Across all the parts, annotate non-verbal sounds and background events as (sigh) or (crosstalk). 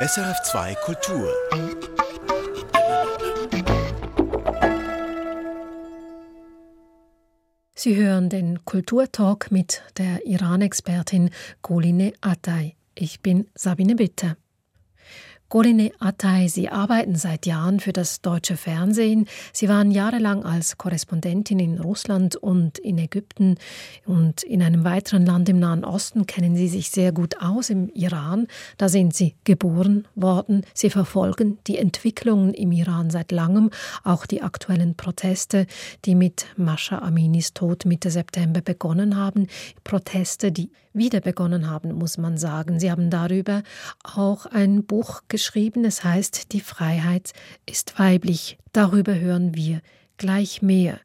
SRF2 Kultur. Sie hören den Kulturtalk mit der Iran-Expertin Goline Atay. Ich bin Sabine Bitter. Goline Atay, Sie arbeiten seit Jahren für das deutsche Fernsehen. Sie waren jahrelang als Korrespondentin in Russland und in Ägypten und in einem weiteren Land im Nahen Osten kennen Sie sich sehr gut aus, im Iran. Da sind Sie geboren worden. Sie verfolgen die Entwicklungen im Iran seit langem, auch die aktuellen Proteste, die mit Mascha Aminis Tod Mitte September begonnen haben. Proteste, die wieder begonnen haben, muss man sagen. Sie haben darüber auch ein Buch geschrieben, es heißt Die Freiheit ist weiblich. Darüber hören wir gleich mehr.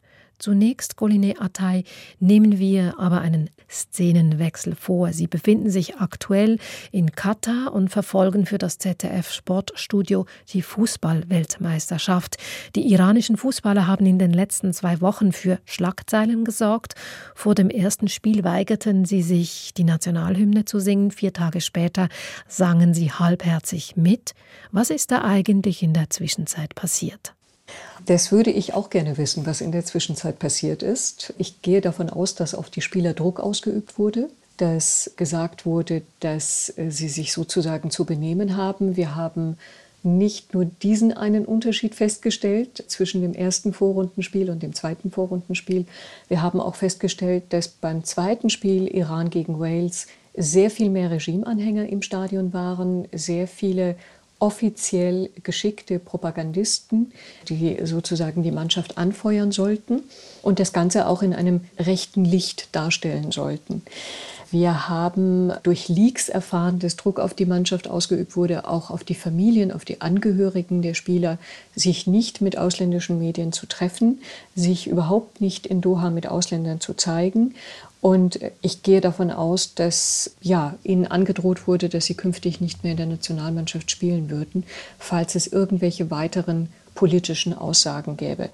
Zunächst, Goline Atay, nehmen wir aber einen Szenenwechsel vor. Sie befinden sich aktuell in Katar und verfolgen für das ZDF Sportstudio die Fußballweltmeisterschaft. Die iranischen Fußballer haben in den letzten zwei Wochen für Schlagzeilen gesorgt. Vor dem ersten Spiel weigerten sie sich, die Nationalhymne zu singen. Vier Tage später sangen sie halbherzig mit. Was ist da eigentlich in der Zwischenzeit passiert? Das würde ich auch gerne wissen, was in der Zwischenzeit passiert ist. Ich gehe davon aus, dass auf die Spieler Druck ausgeübt wurde, dass gesagt wurde, dass äh, sie sich sozusagen zu benehmen haben. Wir haben nicht nur diesen einen Unterschied festgestellt zwischen dem ersten Vorrundenspiel und dem zweiten Vorrundenspiel. Wir haben auch festgestellt, dass beim zweiten Spiel Iran gegen Wales sehr viel mehr Regimeanhänger im Stadion waren, sehr viele offiziell geschickte Propagandisten, die sozusagen die Mannschaft anfeuern sollten und das Ganze auch in einem rechten Licht darstellen sollten. Wir haben durch Leaks erfahren, dass Druck auf die Mannschaft ausgeübt wurde, auch auf die Familien, auf die Angehörigen der Spieler, sich nicht mit ausländischen Medien zu treffen, sich überhaupt nicht in Doha mit Ausländern zu zeigen und ich gehe davon aus, dass ja, ihnen angedroht wurde, dass sie künftig nicht mehr in der Nationalmannschaft spielen würden, falls es irgendwelche weiteren politischen Aussagen gäbe.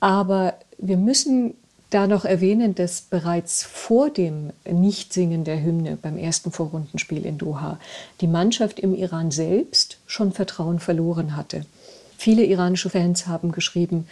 Aber wir müssen da noch erwähnen, dass bereits vor dem Nichtsingen der Hymne beim ersten Vorrundenspiel in Doha die Mannschaft im Iran selbst schon Vertrauen verloren hatte. Viele iranische Fans haben geschrieben,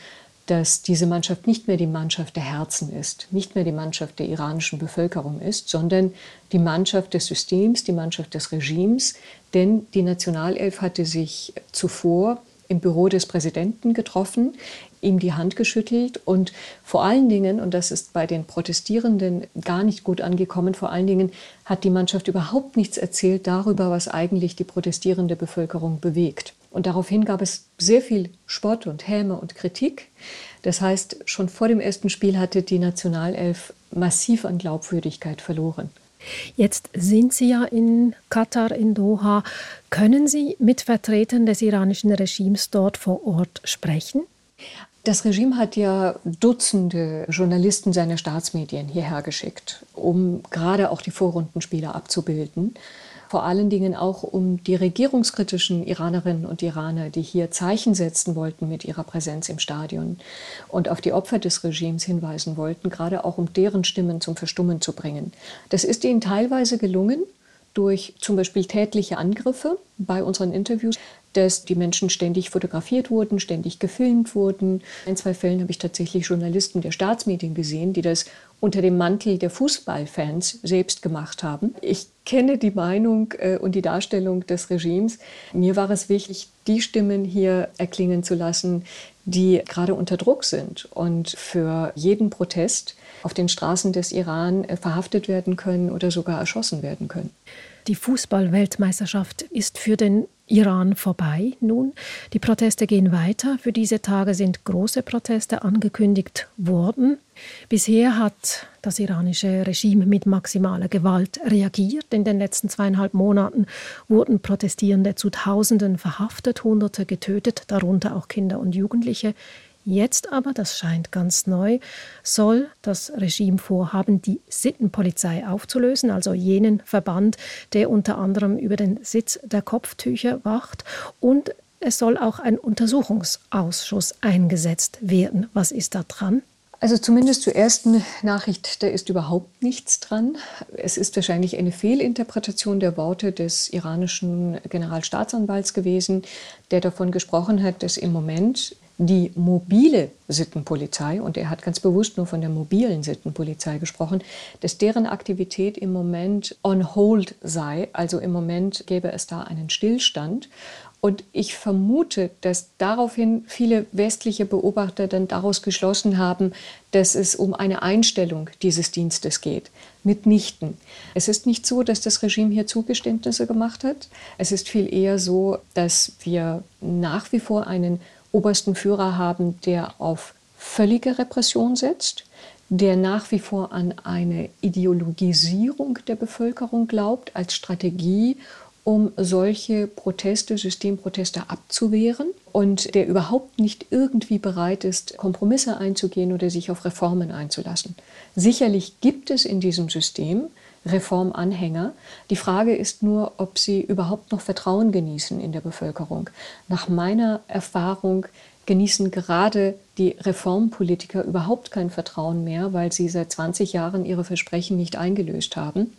dass diese Mannschaft nicht mehr die Mannschaft der Herzen ist, nicht mehr die Mannschaft der iranischen Bevölkerung ist, sondern die Mannschaft des Systems, die Mannschaft des Regimes. Denn die Nationalelf hatte sich zuvor im Büro des Präsidenten getroffen, ihm die Hand geschüttelt und vor allen Dingen, und das ist bei den Protestierenden gar nicht gut angekommen, vor allen Dingen hat die Mannschaft überhaupt nichts erzählt darüber, was eigentlich die protestierende Bevölkerung bewegt. Und daraufhin gab es sehr viel Spott und Häme und Kritik. Das heißt, schon vor dem ersten Spiel hatte die Nationalelf massiv an Glaubwürdigkeit verloren. Jetzt sind Sie ja in Katar, in Doha. Können Sie mit Vertretern des iranischen Regimes dort vor Ort sprechen? Das Regime hat ja Dutzende Journalisten seiner Staatsmedien hierher geschickt, um gerade auch die Vorrundenspiele abzubilden vor allen Dingen auch um die regierungskritischen Iranerinnen und Iraner, die hier Zeichen setzen wollten mit ihrer Präsenz im Stadion und auf die Opfer des Regimes hinweisen wollten, gerade auch um deren Stimmen zum Verstummen zu bringen. Das ist ihnen teilweise gelungen durch zum Beispiel tätliche Angriffe bei unseren Interviews, dass die Menschen ständig fotografiert wurden, ständig gefilmt wurden. In zwei Fällen habe ich tatsächlich Journalisten der Staatsmedien gesehen, die das unter dem Mantel der Fußballfans selbst gemacht haben. Ich kenne die Meinung äh, und die Darstellung des Regimes. Mir war es wichtig, die Stimmen hier erklingen zu lassen, die gerade unter Druck sind und für jeden Protest auf den Straßen des Iran äh, verhaftet werden können oder sogar erschossen werden können. Die Fußballweltmeisterschaft ist für den Iran vorbei nun. Die Proteste gehen weiter. Für diese Tage sind große Proteste angekündigt worden. Bisher hat das iranische Regime mit maximaler Gewalt reagiert. In den letzten zweieinhalb Monaten wurden Protestierende zu Tausenden verhaftet, Hunderte getötet, darunter auch Kinder und Jugendliche. Jetzt aber, das scheint ganz neu, soll das Regime vorhaben, die Sittenpolizei aufzulösen, also jenen Verband, der unter anderem über den Sitz der Kopftücher wacht. Und es soll auch ein Untersuchungsausschuss eingesetzt werden. Was ist da dran? Also zumindest zur ersten Nachricht, da ist überhaupt nichts dran. Es ist wahrscheinlich eine Fehlinterpretation der Worte des iranischen Generalstaatsanwalts gewesen, der davon gesprochen hat, dass im Moment die mobile Sittenpolizei, und er hat ganz bewusst nur von der mobilen Sittenpolizei gesprochen, dass deren Aktivität im Moment on hold sei. Also im Moment gäbe es da einen Stillstand. Und ich vermute, dass daraufhin viele westliche Beobachter dann daraus geschlossen haben, dass es um eine Einstellung dieses Dienstes geht. Mitnichten. Es ist nicht so, dass das Regime hier Zugeständnisse gemacht hat. Es ist viel eher so, dass wir nach wie vor einen obersten Führer haben, der auf völlige Repression setzt, der nach wie vor an eine Ideologisierung der Bevölkerung glaubt als Strategie, um solche Proteste, Systemproteste abzuwehren und der überhaupt nicht irgendwie bereit ist, Kompromisse einzugehen oder sich auf Reformen einzulassen. Sicherlich gibt es in diesem System Reformanhänger. Die Frage ist nur, ob sie überhaupt noch Vertrauen genießen in der Bevölkerung. Nach meiner Erfahrung genießen gerade die Reformpolitiker überhaupt kein Vertrauen mehr, weil sie seit 20 Jahren ihre Versprechen nicht eingelöst haben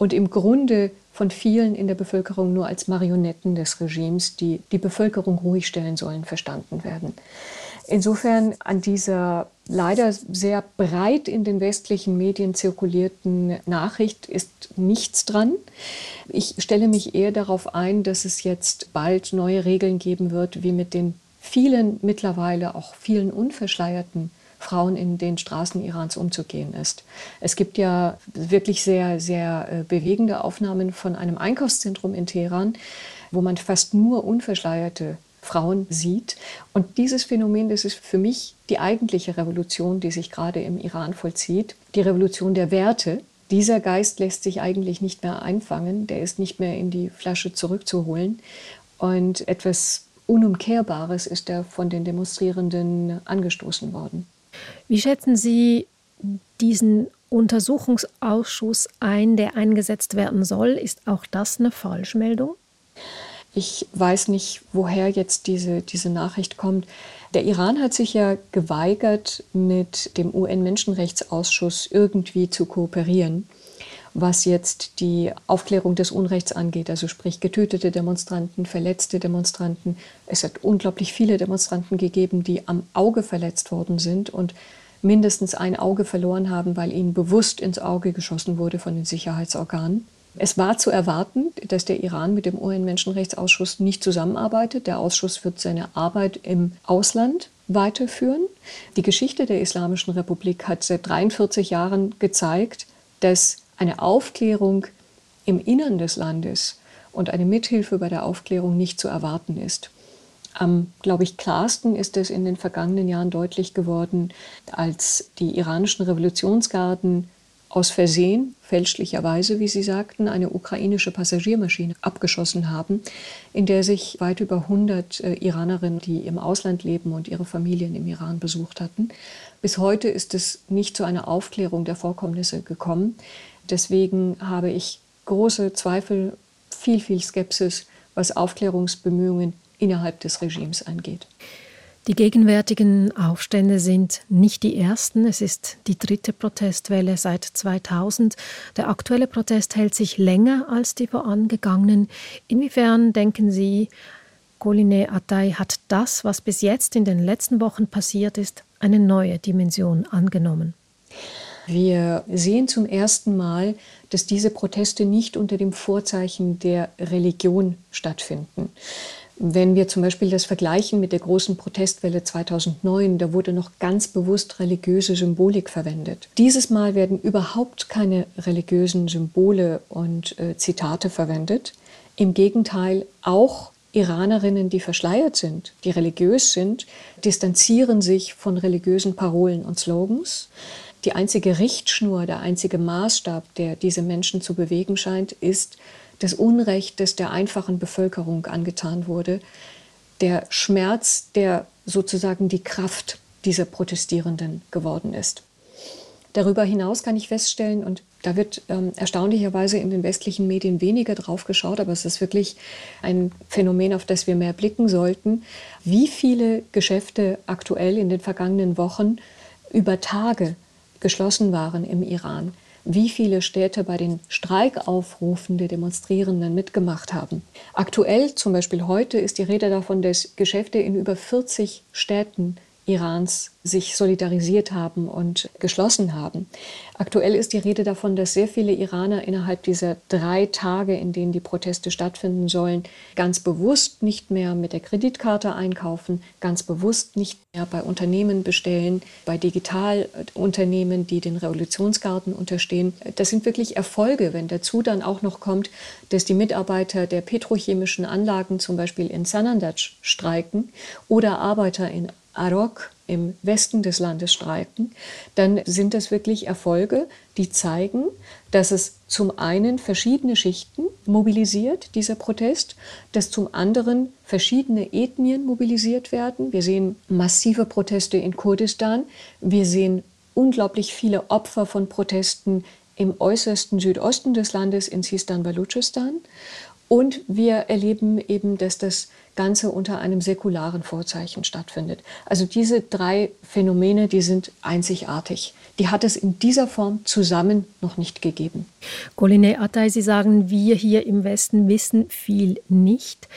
und im Grunde von vielen in der Bevölkerung nur als Marionetten des Regimes, die die Bevölkerung ruhig stellen sollen, verstanden werden. Insofern an dieser leider sehr breit in den westlichen Medien zirkulierten Nachricht ist nichts dran. Ich stelle mich eher darauf ein, dass es jetzt bald neue Regeln geben wird, wie mit den vielen mittlerweile auch vielen unverschleierten Frauen in den Straßen Irans umzugehen ist. Es gibt ja wirklich sehr, sehr äh, bewegende Aufnahmen von einem Einkaufszentrum in Teheran, wo man fast nur unverschleierte Frauen sieht. Und dieses Phänomen, das ist für mich die eigentliche Revolution, die sich gerade im Iran vollzieht, die Revolution der Werte. Dieser Geist lässt sich eigentlich nicht mehr einfangen, der ist nicht mehr in die Flasche zurückzuholen. Und etwas Unumkehrbares ist da von den Demonstrierenden angestoßen worden. Wie schätzen Sie diesen Untersuchungsausschuss ein, der eingesetzt werden soll? Ist auch das eine Falschmeldung? Ich weiß nicht, woher jetzt diese, diese Nachricht kommt. Der Iran hat sich ja geweigert, mit dem UN-Menschenrechtsausschuss irgendwie zu kooperieren was jetzt die Aufklärung des Unrechts angeht, also sprich getötete Demonstranten, verletzte Demonstranten. Es hat unglaublich viele Demonstranten gegeben, die am Auge verletzt worden sind und mindestens ein Auge verloren haben, weil ihnen bewusst ins Auge geschossen wurde von den Sicherheitsorganen. Es war zu erwarten, dass der Iran mit dem UN-Menschenrechtsausschuss nicht zusammenarbeitet. Der Ausschuss wird seine Arbeit im Ausland weiterführen. Die Geschichte der Islamischen Republik hat seit 43 Jahren gezeigt, dass eine Aufklärung im Innern des Landes und eine Mithilfe bei der Aufklärung nicht zu erwarten ist. Am, glaube ich, klarsten ist es in den vergangenen Jahren deutlich geworden, als die iranischen Revolutionsgarden aus Versehen, fälschlicherweise, wie Sie sagten, eine ukrainische Passagiermaschine abgeschossen haben, in der sich weit über 100 äh, Iranerinnen, die im Ausland leben und ihre Familien im Iran besucht hatten. Bis heute ist es nicht zu einer Aufklärung der Vorkommnisse gekommen. Deswegen habe ich große Zweifel, viel, viel Skepsis, was Aufklärungsbemühungen innerhalb des Regimes angeht. Die gegenwärtigen Aufstände sind nicht die ersten. Es ist die dritte Protestwelle seit 2000. Der aktuelle Protest hält sich länger als die vorangegangenen. Inwiefern denken Sie, Goline Atay hat das, was bis jetzt in den letzten Wochen passiert ist, eine neue Dimension angenommen? Wir sehen zum ersten Mal, dass diese Proteste nicht unter dem Vorzeichen der Religion stattfinden. Wenn wir zum Beispiel das vergleichen mit der großen Protestwelle 2009, da wurde noch ganz bewusst religiöse Symbolik verwendet. Dieses Mal werden überhaupt keine religiösen Symbole und äh, Zitate verwendet. Im Gegenteil, auch Iranerinnen, die verschleiert sind, die religiös sind, distanzieren sich von religiösen Parolen und Slogans. Die einzige Richtschnur, der einzige Maßstab, der diese Menschen zu bewegen scheint, ist das Unrecht, das der einfachen Bevölkerung angetan wurde, der Schmerz, der sozusagen die Kraft dieser Protestierenden geworden ist. Darüber hinaus kann ich feststellen, und da wird ähm, erstaunlicherweise in den westlichen Medien weniger drauf geschaut, aber es ist wirklich ein Phänomen, auf das wir mehr blicken sollten, wie viele Geschäfte aktuell in den vergangenen Wochen über Tage geschlossen waren im Iran, wie viele Städte bei den Streikaufrufen der Demonstrierenden mitgemacht haben. Aktuell, zum Beispiel heute, ist die Rede davon, dass Geschäfte in über 40 Städten Irans sich solidarisiert haben und geschlossen haben. Aktuell ist die Rede davon, dass sehr viele Iraner innerhalb dieser drei Tage, in denen die Proteste stattfinden sollen, ganz bewusst nicht mehr mit der Kreditkarte einkaufen, ganz bewusst nicht mehr bei Unternehmen bestellen, bei Digitalunternehmen, die den Revolutionsgarten unterstehen. Das sind wirklich Erfolge, wenn dazu dann auch noch kommt, dass die Mitarbeiter der petrochemischen Anlagen zum Beispiel in Sanandaj streiken oder Arbeiter in Arok im Westen des Landes streiken, dann sind das wirklich Erfolge, die zeigen, dass es zum einen verschiedene Schichten mobilisiert, dieser Protest, dass zum anderen verschiedene Ethnien mobilisiert werden. Wir sehen massive Proteste in Kurdistan, wir sehen unglaublich viele Opfer von Protesten im äußersten Südosten des Landes in Sistan-Baluchistan. Und wir erleben eben, dass das Ganze unter einem säkularen Vorzeichen stattfindet. Also diese drei Phänomene, die sind einzigartig. Die hat es in dieser Form zusammen noch nicht gegeben. Goline Atay, Sie sagen, wir hier im Westen wissen viel nicht.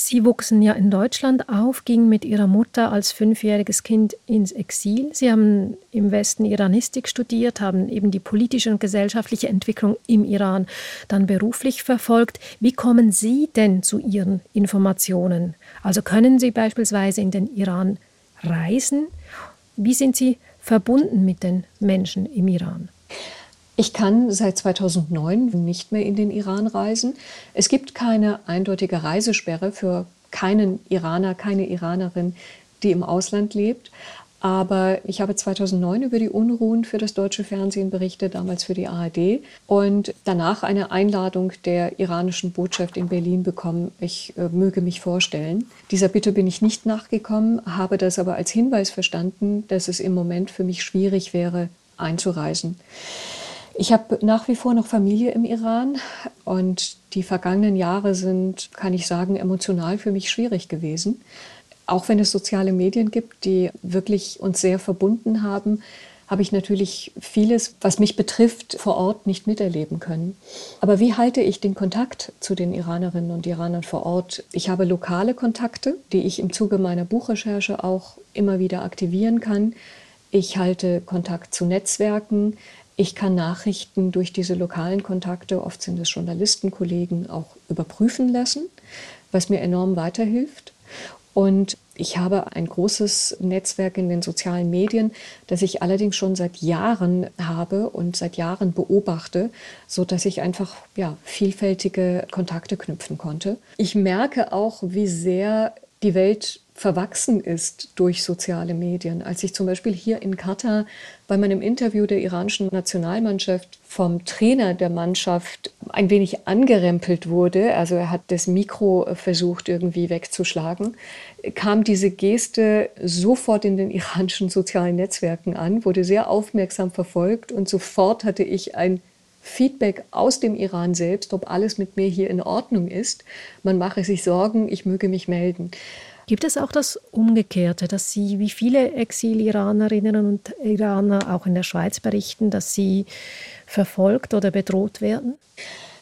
Sie wuchsen ja in Deutschland auf, gingen mit ihrer Mutter als fünfjähriges Kind ins Exil. Sie haben im Westen Iranistik studiert, haben eben die politische und gesellschaftliche Entwicklung im Iran dann beruflich verfolgt. Wie kommen Sie denn zu Ihren Informationen? Also können Sie beispielsweise in den Iran reisen? Wie sind Sie verbunden mit den Menschen im Iran? Ich kann seit 2009 nicht mehr in den Iran reisen. Es gibt keine eindeutige Reisesperre für keinen Iraner, keine Iranerin, die im Ausland lebt. Aber ich habe 2009 über die Unruhen für das deutsche Fernsehen berichtet, damals für die ARD, und danach eine Einladung der iranischen Botschaft in Berlin bekommen. Ich äh, möge mich vorstellen. Dieser Bitte bin ich nicht nachgekommen, habe das aber als Hinweis verstanden, dass es im Moment für mich schwierig wäre, einzureisen. Ich habe nach wie vor noch Familie im Iran und die vergangenen Jahre sind, kann ich sagen, emotional für mich schwierig gewesen. Auch wenn es soziale Medien gibt, die wirklich uns sehr verbunden haben, habe ich natürlich vieles, was mich betrifft, vor Ort nicht miterleben können. Aber wie halte ich den Kontakt zu den Iranerinnen und Iranern vor Ort? Ich habe lokale Kontakte, die ich im Zuge meiner Buchrecherche auch immer wieder aktivieren kann. Ich halte Kontakt zu Netzwerken. Ich kann Nachrichten durch diese lokalen Kontakte, oft sind es Journalistenkollegen, auch überprüfen lassen, was mir enorm weiterhilft. Und ich habe ein großes Netzwerk in den sozialen Medien, das ich allerdings schon seit Jahren habe und seit Jahren beobachte, so dass ich einfach ja, vielfältige Kontakte knüpfen konnte. Ich merke auch, wie sehr die Welt verwachsen ist durch soziale Medien. Als ich zum Beispiel hier in Katar bei meinem Interview der iranischen Nationalmannschaft vom Trainer der Mannschaft ein wenig angerempelt wurde, also er hat das Mikro versucht irgendwie wegzuschlagen, kam diese Geste sofort in den (laughs) iranischen sozialen Netzwerken an, wurde sehr aufmerksam verfolgt und sofort hatte ich ein Feedback aus dem Iran selbst, ob alles mit mir hier in Ordnung ist. Man mache sich Sorgen, ich möge mich melden. Gibt es auch das Umgekehrte, dass Sie, wie viele Exil-Iranerinnen und Iraner auch in der Schweiz berichten, dass sie verfolgt oder bedroht werden?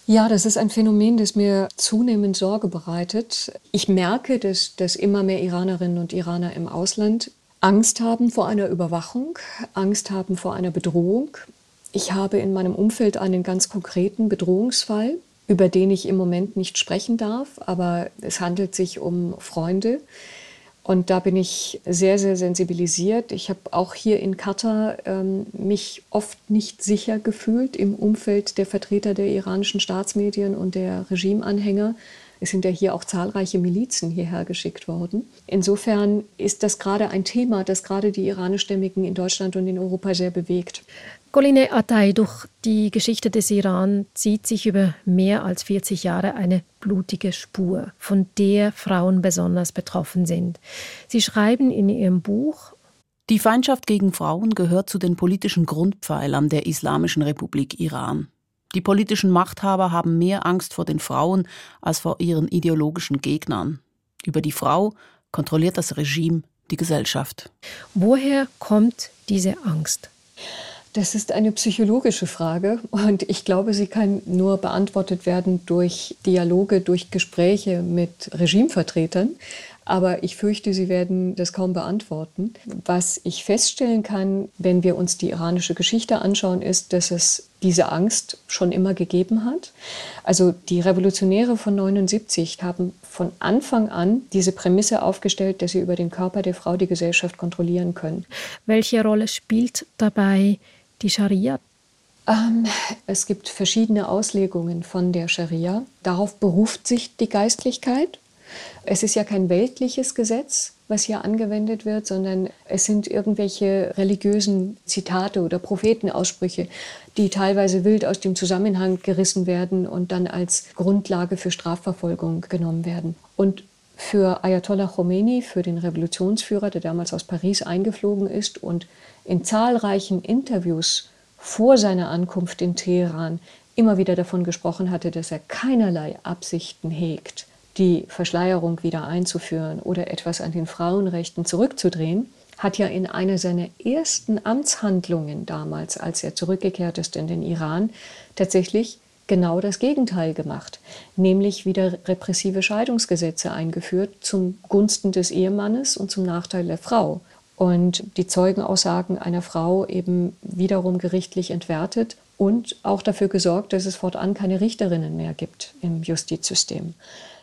Ja, das ist ein Phänomen, das mir zunehmend Sorge bereitet. Ich merke, dass, dass immer mehr Iranerinnen und Iraner im Ausland Angst haben vor einer Überwachung, Angst haben vor einer Bedrohung. Ich habe in meinem Umfeld einen ganz konkreten Bedrohungsfall über den ich im Moment nicht sprechen darf, aber es handelt sich um Freunde. Und da bin ich sehr, sehr sensibilisiert. Ich habe auch hier in Katar ähm, mich oft nicht sicher gefühlt im Umfeld der Vertreter der iranischen Staatsmedien und der Regimeanhänger. Es sind ja hier auch zahlreiche Milizen hierher geschickt worden. Insofern ist das gerade ein Thema, das gerade die iranischstämmigen in Deutschland und in Europa sehr bewegt. Goline Atay, durch die Geschichte des Iran zieht sich über mehr als 40 Jahre eine blutige Spur, von der Frauen besonders betroffen sind. Sie schreiben in Ihrem Buch, die Feindschaft gegen Frauen gehört zu den politischen Grundpfeilern der Islamischen Republik Iran. Die politischen Machthaber haben mehr Angst vor den Frauen als vor ihren ideologischen Gegnern. Über die Frau kontrolliert das Regime die Gesellschaft. Woher kommt diese Angst? Das ist eine psychologische Frage und ich glaube, sie kann nur beantwortet werden durch Dialoge, durch Gespräche mit Regimevertretern. Aber ich fürchte, Sie werden das kaum beantworten. Was ich feststellen kann, wenn wir uns die iranische Geschichte anschauen, ist, dass es diese Angst schon immer gegeben hat. Also die Revolutionäre von 79 haben von Anfang an diese Prämisse aufgestellt, dass sie über den Körper der Frau die Gesellschaft kontrollieren können. Welche Rolle spielt dabei die Scharia? Ähm, es gibt verschiedene Auslegungen von der Scharia. Darauf beruft sich die Geistlichkeit. Es ist ja kein weltliches Gesetz, was hier angewendet wird, sondern es sind irgendwelche religiösen Zitate oder Prophetenaussprüche, die teilweise wild aus dem Zusammenhang gerissen werden und dann als Grundlage für Strafverfolgung genommen werden. Und für Ayatollah Khomeini, für den Revolutionsführer, der damals aus Paris eingeflogen ist und in zahlreichen Interviews vor seiner Ankunft in Teheran immer wieder davon gesprochen hatte, dass er keinerlei Absichten hegt, die Verschleierung wieder einzuführen oder etwas an den Frauenrechten zurückzudrehen, hat ja in einer seiner ersten Amtshandlungen damals, als er zurückgekehrt ist in den Iran, tatsächlich genau das Gegenteil gemacht, nämlich wieder repressive Scheidungsgesetze eingeführt zum Gunsten des Ehemannes und zum Nachteil der Frau. Und die Zeugenaussagen einer Frau eben wiederum gerichtlich entwertet und auch dafür gesorgt, dass es fortan keine Richterinnen mehr gibt im Justizsystem.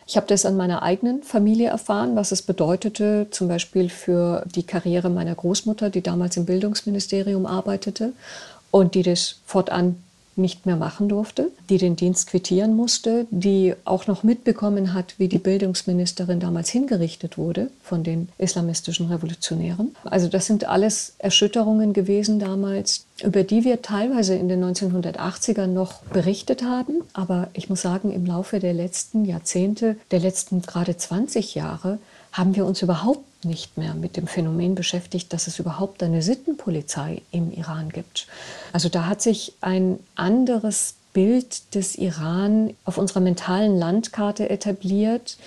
Ich habe das an meiner eigenen Familie erfahren, was es bedeutete, zum Beispiel für die Karriere meiner Großmutter, die damals im Bildungsministerium arbeitete und die das fortan nicht mehr machen durfte, die den Dienst quittieren musste, die auch noch mitbekommen hat, wie die Bildungsministerin damals hingerichtet wurde von den islamistischen Revolutionären. Also das sind alles Erschütterungen gewesen damals, über die wir teilweise in den 1980ern noch berichtet haben. Aber ich muss sagen, im Laufe der letzten Jahrzehnte, der letzten gerade 20 Jahre, haben wir uns überhaupt nicht mehr mit dem Phänomen beschäftigt, dass es überhaupt eine Sittenpolizei im Iran gibt. Also da hat sich ein anderes Bild des Iran auf unserer mentalen Landkarte etabliert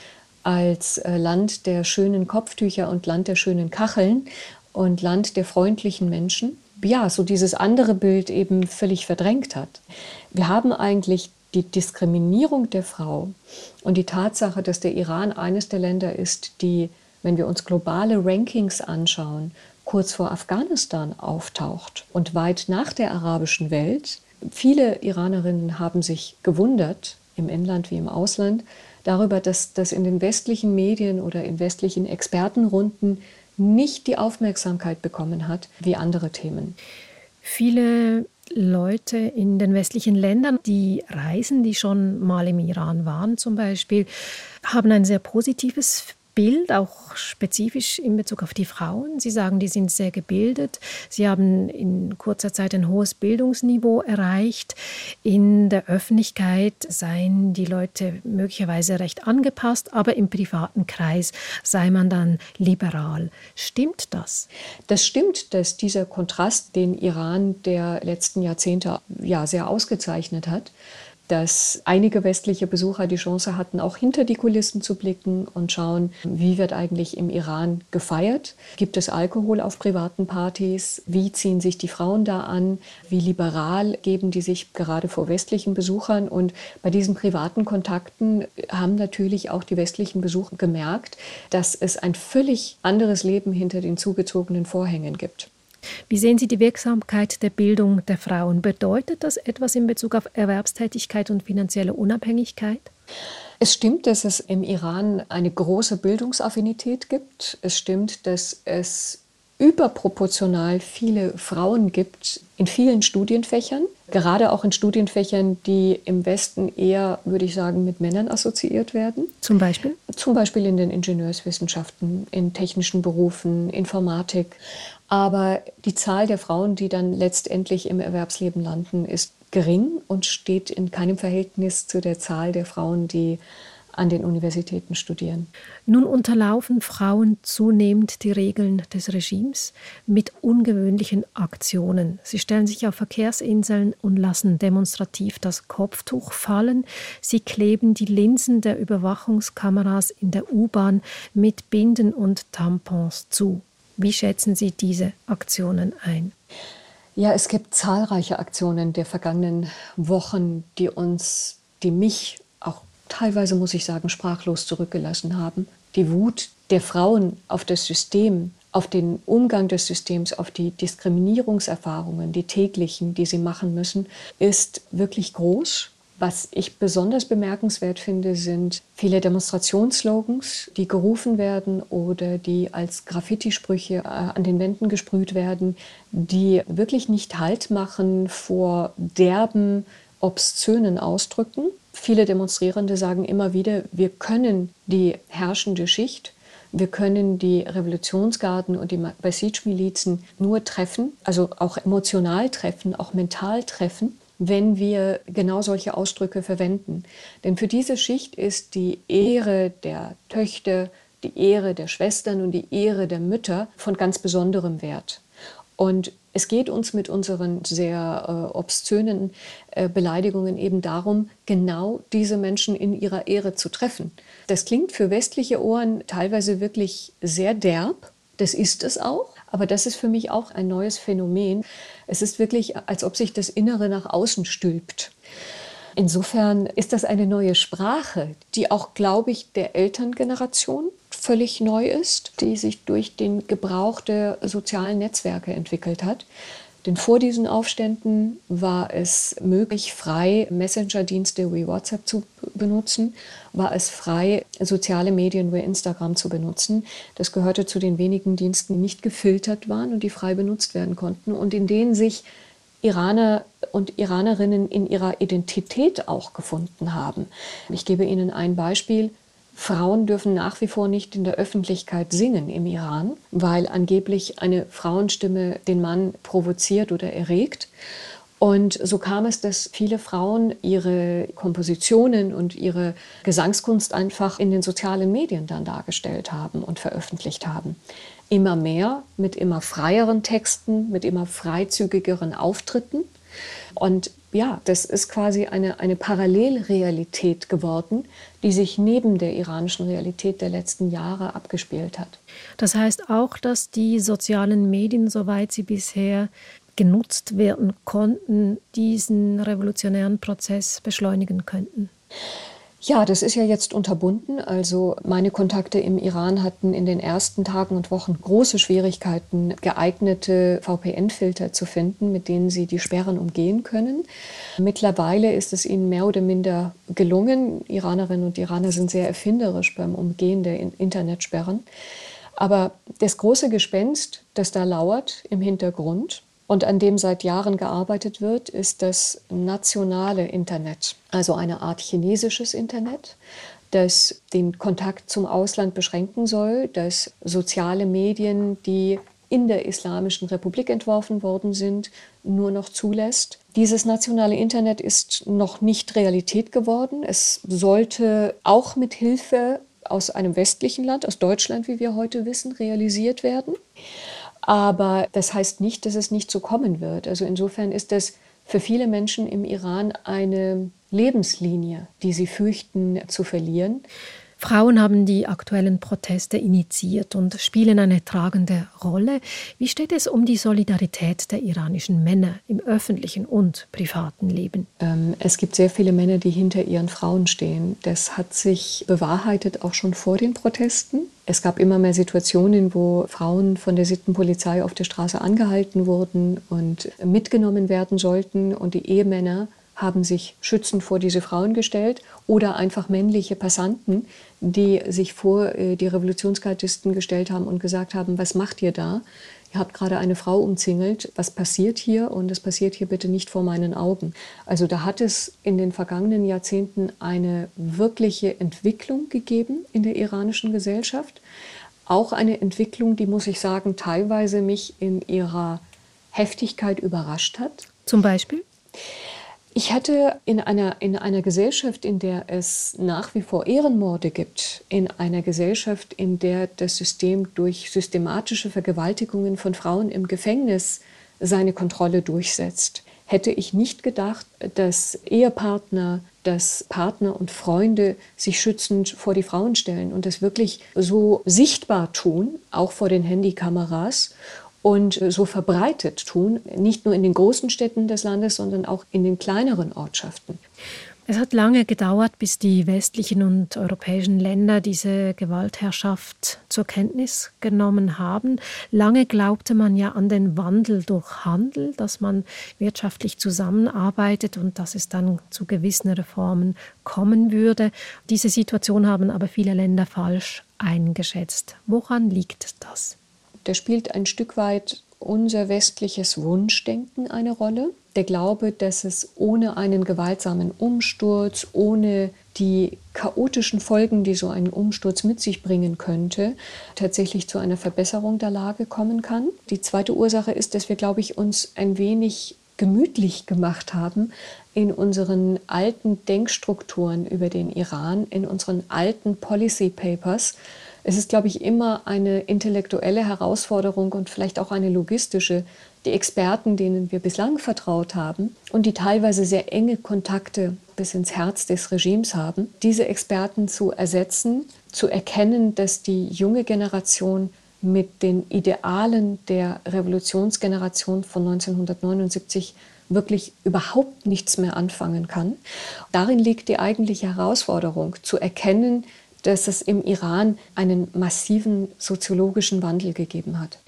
als äh, Land der schönen Kopftücher und Land der schönen Kacheln und Land der freundlichen Menschen. Ja, so dieses andere Bild eben völlig verdrängt hat. Wir haben eigentlich die Diskriminierung der Frau und die Tatsache, dass der Iran eines der Länder ist, die wenn wir uns globale Rankings anschauen, kurz vor Afghanistan auftaucht und weit nach der arabischen Welt. Viele Iranerinnen haben sich gewundert, im Inland wie im Ausland, darüber, dass das in den westlichen Medien oder in westlichen Expertenrunden nicht die Aufmerksamkeit bekommen hat wie andere Themen. Viele Leute in den westlichen Ländern, die reisen, die schon mal im Iran waren zum Beispiel, haben ein sehr positives Bild, auch spezifisch in Bezug auf die Frauen. Sie sagen, die sind sehr gebildet. Sie haben in kurzer Zeit ein hohes Bildungsniveau erreicht. In der Öffentlichkeit seien die Leute möglicherweise recht angepasst, aber im privaten Kreis sei man dann liberal. Stimmt das? Das stimmt, dass dieser Kontrast den Iran der letzten Jahrzehnte ja sehr ausgezeichnet hat dass einige westliche Besucher die Chance hatten, auch hinter die Kulissen zu blicken und schauen, wie wird eigentlich im Iran gefeiert? Gibt es Alkohol auf privaten Partys? Wie ziehen sich die Frauen da an? Wie liberal geben die sich gerade vor westlichen Besuchern? Und bei diesen privaten Kontakten haben natürlich auch die westlichen Besucher gemerkt, dass es ein völlig anderes Leben hinter den zugezogenen Vorhängen gibt. Wie sehen Sie die Wirksamkeit der Bildung der Frauen? Bedeutet das etwas in Bezug auf Erwerbstätigkeit und finanzielle Unabhängigkeit? Es stimmt, dass es im Iran eine große Bildungsaffinität gibt. Es stimmt, dass es überproportional viele Frauen gibt in vielen Studienfächern, gerade auch in Studienfächern, die im Westen eher, würde ich sagen, mit Männern assoziiert werden. Zum Beispiel? Zum Beispiel in den Ingenieurswissenschaften, in technischen Berufen, Informatik. Aber die Zahl der Frauen, die dann letztendlich im Erwerbsleben landen, ist gering und steht in keinem Verhältnis zu der Zahl der Frauen, die an den Universitäten studieren. Nun unterlaufen Frauen zunehmend die Regeln des Regimes mit ungewöhnlichen Aktionen. Sie stellen sich auf Verkehrsinseln und lassen demonstrativ das Kopftuch fallen. Sie kleben die Linsen der Überwachungskameras in der U-Bahn mit Binden und Tampons zu. Wie schätzen Sie diese Aktionen ein? Ja, es gibt zahlreiche Aktionen der vergangenen Wochen, die uns, die mich auch teilweise, muss ich sagen, sprachlos zurückgelassen haben. Die Wut der Frauen auf das System, auf den Umgang des Systems, auf die Diskriminierungserfahrungen, die täglichen, die sie machen müssen, ist wirklich groß. Was ich besonders bemerkenswert finde, sind viele Demonstrationsslogans, die gerufen werden oder die als Graffiti-Sprüche äh, an den Wänden gesprüht werden, die wirklich nicht Halt machen vor derben, obszönen Ausdrücken. Viele Demonstrierende sagen immer wieder, wir können die herrschende Schicht wir können die Revolutionsgarden und die Basij-Milizen nur treffen, also auch emotional treffen, auch mental treffen, wenn wir genau solche Ausdrücke verwenden. Denn für diese Schicht ist die Ehre der Töchter, die Ehre der Schwestern und die Ehre der Mütter von ganz besonderem Wert. Und es geht uns mit unseren sehr äh, obszönen äh, Beleidigungen eben darum, genau diese Menschen in ihrer Ehre zu treffen. Das klingt für westliche Ohren teilweise wirklich sehr derb. Das ist es auch. Aber das ist für mich auch ein neues Phänomen. Es ist wirklich, als ob sich das Innere nach außen stülpt. Insofern ist das eine neue Sprache, die auch, glaube ich, der Elterngeneration völlig neu ist, die sich durch den Gebrauch der sozialen Netzwerke entwickelt hat. Denn vor diesen Aufständen war es möglich, frei Messenger-Dienste wie WhatsApp zu benutzen, war es frei, soziale Medien wie Instagram zu benutzen. Das gehörte zu den wenigen Diensten, die nicht gefiltert waren und die frei benutzt werden konnten und in denen sich Iraner und Iranerinnen in ihrer Identität auch gefunden haben. Ich gebe Ihnen ein Beispiel. Frauen dürfen nach wie vor nicht in der Öffentlichkeit singen im Iran, weil angeblich eine Frauenstimme den Mann provoziert oder erregt. Und so kam es, dass viele Frauen ihre Kompositionen und ihre Gesangskunst einfach in den sozialen Medien dann dargestellt haben und veröffentlicht haben. Immer mehr mit immer freieren Texten, mit immer freizügigeren Auftritten. Und ja, das ist quasi eine, eine Parallelrealität geworden, die sich neben der iranischen Realität der letzten Jahre abgespielt hat. Das heißt auch, dass die sozialen Medien, soweit sie bisher genutzt werden konnten, diesen revolutionären Prozess beschleunigen könnten. Ja, das ist ja jetzt unterbunden. Also meine Kontakte im Iran hatten in den ersten Tagen und Wochen große Schwierigkeiten, geeignete VPN-Filter zu finden, mit denen sie die Sperren umgehen können. Mittlerweile ist es ihnen mehr oder minder gelungen. Iranerinnen und Iraner sind sehr erfinderisch beim Umgehen der Internetsperren. Aber das große Gespenst, das da lauert im Hintergrund, und an dem seit Jahren gearbeitet wird, ist das nationale Internet, also eine Art chinesisches Internet, das den Kontakt zum Ausland beschränken soll, das soziale Medien, die in der Islamischen Republik entworfen worden sind, nur noch zulässt. Dieses nationale Internet ist noch nicht Realität geworden. Es sollte auch mit Hilfe aus einem westlichen Land, aus Deutschland, wie wir heute wissen, realisiert werden. Aber das heißt nicht, dass es nicht so kommen wird. Also insofern ist das für viele Menschen im Iran eine Lebenslinie, die sie fürchten zu verlieren. Frauen haben die aktuellen Proteste initiiert und spielen eine tragende Rolle. Wie steht es um die Solidarität der iranischen Männer im öffentlichen und privaten Leben? Ähm, es gibt sehr viele Männer, die hinter ihren Frauen stehen. Das hat sich bewahrheitet auch schon vor den Protesten. Es gab immer mehr Situationen, wo Frauen von der Sittenpolizei auf der Straße angehalten wurden und mitgenommen werden sollten und die Ehemänner haben sich schützend vor diese Frauen gestellt oder einfach männliche Passanten, die sich vor äh, die Revolutionsgardisten gestellt haben und gesagt haben, was macht ihr da? Ihr habt gerade eine Frau umzingelt, was passiert hier? Und es passiert hier bitte nicht vor meinen Augen. Also da hat es in den vergangenen Jahrzehnten eine wirkliche Entwicklung gegeben in der iranischen Gesellschaft. Auch eine Entwicklung, die, muss ich sagen, teilweise mich in ihrer Heftigkeit überrascht hat. Zum Beispiel? Ich hatte in einer, in einer Gesellschaft, in der es nach wie vor Ehrenmorde gibt, in einer Gesellschaft, in der das System durch systematische Vergewaltigungen von Frauen im Gefängnis seine Kontrolle durchsetzt, hätte ich nicht gedacht, dass Ehepartner, dass Partner und Freunde sich schützend vor die Frauen stellen und das wirklich so sichtbar tun, auch vor den Handykameras und so verbreitet tun, nicht nur in den großen Städten des Landes, sondern auch in den kleineren Ortschaften. Es hat lange gedauert, bis die westlichen und europäischen Länder diese Gewaltherrschaft zur Kenntnis genommen haben. Lange glaubte man ja an den Wandel durch Handel, dass man wirtschaftlich zusammenarbeitet und dass es dann zu gewissen Reformen kommen würde. Diese Situation haben aber viele Länder falsch eingeschätzt. Woran liegt das? Da spielt ein Stück weit unser westliches Wunschdenken eine Rolle. Der Glaube, dass es ohne einen gewaltsamen Umsturz, ohne die chaotischen Folgen, die so ein Umsturz mit sich bringen könnte, tatsächlich zu einer Verbesserung der Lage kommen kann. Die zweite Ursache ist, dass wir, glaube ich, uns ein wenig gemütlich gemacht haben in unseren alten Denkstrukturen über den Iran, in unseren alten Policy Papers, es ist, glaube ich, immer eine intellektuelle Herausforderung und vielleicht auch eine logistische, die Experten, denen wir bislang vertraut haben und die teilweise sehr enge Kontakte bis ins Herz des Regimes haben, diese Experten zu ersetzen, zu erkennen, dass die junge Generation mit den Idealen der Revolutionsgeneration von 1979 wirklich überhaupt nichts mehr anfangen kann. Darin liegt die eigentliche Herausforderung, zu erkennen, dass es im Iran einen massiven soziologischen Wandel gegeben hat.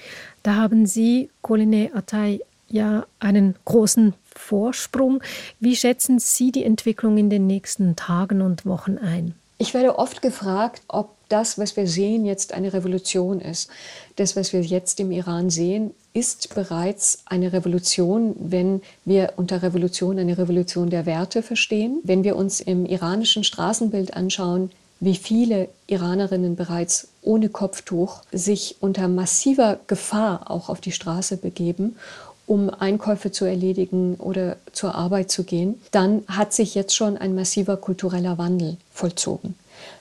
Da haben Sie, Koline Atay, ja einen großen Vorsprung. Wie schätzen Sie die Entwicklung in den nächsten Tagen und Wochen ein? Ich werde oft gefragt, ob das, was wir sehen, jetzt eine Revolution ist. Das, was wir jetzt im Iran sehen, ist bereits eine Revolution, wenn wir unter Revolution eine Revolution der Werte verstehen. Wenn wir uns im iranischen Straßenbild anschauen, wie viele Iranerinnen bereits ohne Kopftuch sich unter massiver Gefahr auch auf die Straße begeben, um Einkäufe zu erledigen oder zur Arbeit zu gehen, dann hat sich jetzt schon ein massiver kultureller Wandel vollzogen.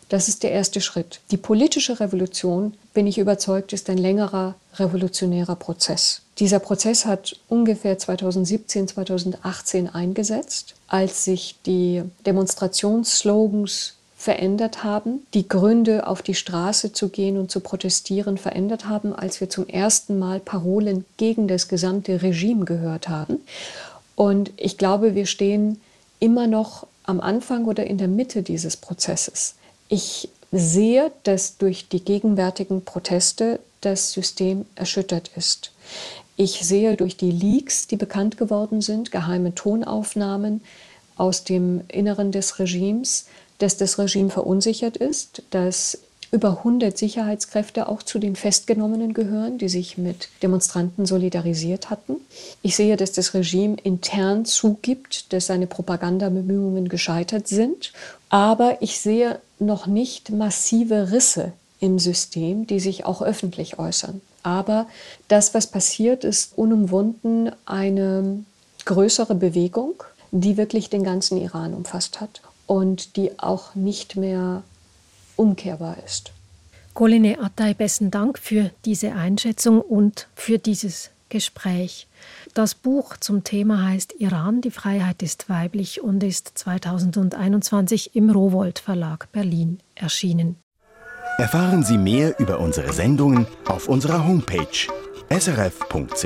Das ist der erste Schritt. Die politische Revolution, bin ich überzeugt, ist ein längerer revolutionärer Prozess. Dieser Prozess hat ungefähr 2017, 2018 eingesetzt, als sich die Demonstrationsslogans verändert haben, die Gründe, auf die Straße zu gehen und zu protestieren, verändert haben, als wir zum ersten Mal Parolen gegen das gesamte Regime gehört haben. Und ich glaube, wir stehen immer noch am Anfang oder in der Mitte dieses Prozesses. Ich sehe, dass durch die gegenwärtigen Proteste das System erschüttert ist. Ich sehe durch die Leaks, die bekannt geworden sind, geheime Tonaufnahmen aus dem Inneren des Regimes, dass das Regime verunsichert ist, dass über 100 Sicherheitskräfte auch zu den Festgenommenen gehören, die sich mit Demonstranten solidarisiert hatten. Ich sehe, dass das Regime intern zugibt, dass seine Propagandabemühungen gescheitert sind. Aber ich sehe noch nicht massive Risse im System, die sich auch öffentlich äußern. Aber das, was passiert, ist unumwunden eine größere Bewegung, die wirklich den ganzen Iran umfasst hat und die auch nicht mehr umkehrbar ist. Coline Attay, besten Dank für diese Einschätzung und für dieses Gespräch. Das Buch zum Thema heißt Iran, die Freiheit ist weiblich und ist 2021 im Rowold Verlag Berlin erschienen. Erfahren Sie mehr über unsere Sendungen auf unserer Homepage srf.ch-kultur.